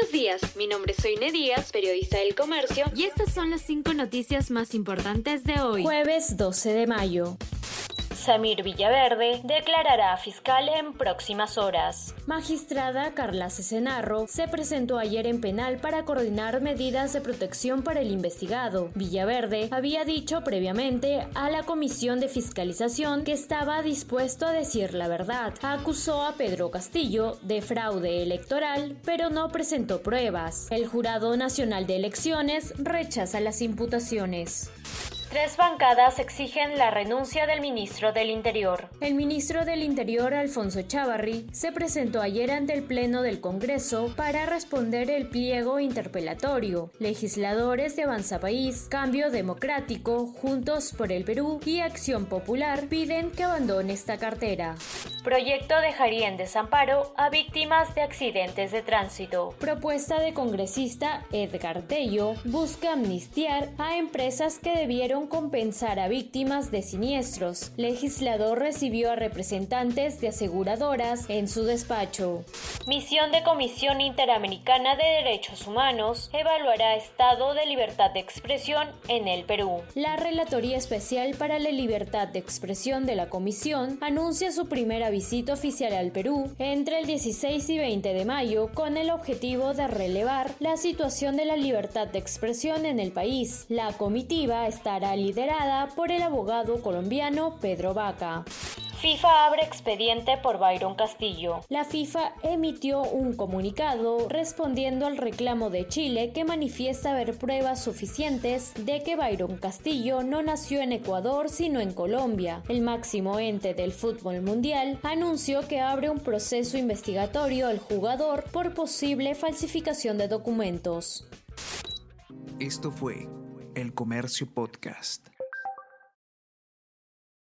Buenos días, mi nombre es Soine Díaz, periodista del comercio, y estas son las cinco noticias más importantes de hoy. Jueves 12 de mayo. Samir Villaverde declarará fiscal en próximas horas. Magistrada Carla Cesenarro se presentó ayer en penal para coordinar medidas de protección para el investigado. Villaverde había dicho previamente a la Comisión de Fiscalización que estaba dispuesto a decir la verdad. Acusó a Pedro Castillo de fraude electoral, pero no presentó pruebas. El Jurado Nacional de Elecciones rechaza las imputaciones. Tres bancadas exigen la renuncia del ministro del Interior. El ministro del Interior, Alfonso Chavarri, se presentó ayer ante el Pleno del Congreso para responder el pliego interpelatorio. Legisladores de Avanza País, Cambio Democrático, Juntos por el Perú y Acción Popular piden que abandone esta cartera. Proyecto dejaría en desamparo a víctimas de accidentes de tránsito. Propuesta de congresista Edgar Tello busca amnistiar a empresas que debieron compensar a víctimas de siniestros. Legislador recibió a representantes de aseguradoras en su despacho. Misión de Comisión Interamericana de Derechos Humanos evaluará estado de libertad de expresión en el Perú. La Relatoría Especial para la Libertad de Expresión de la Comisión anuncia su primera visita oficial al Perú entre el 16 y 20 de mayo con el objetivo de relevar la situación de la libertad de expresión en el país. La comitiva estará liderada por el abogado colombiano Pedro Vaca. FIFA abre expediente por Byron Castillo. La FIFA emitió un comunicado respondiendo al reclamo de Chile que manifiesta haber pruebas suficientes de que Byron Castillo no nació en Ecuador sino en Colombia. El máximo ente del fútbol mundial anunció que abre un proceso investigatorio al jugador por posible falsificación de documentos. Esto fue el Comercio Podcast.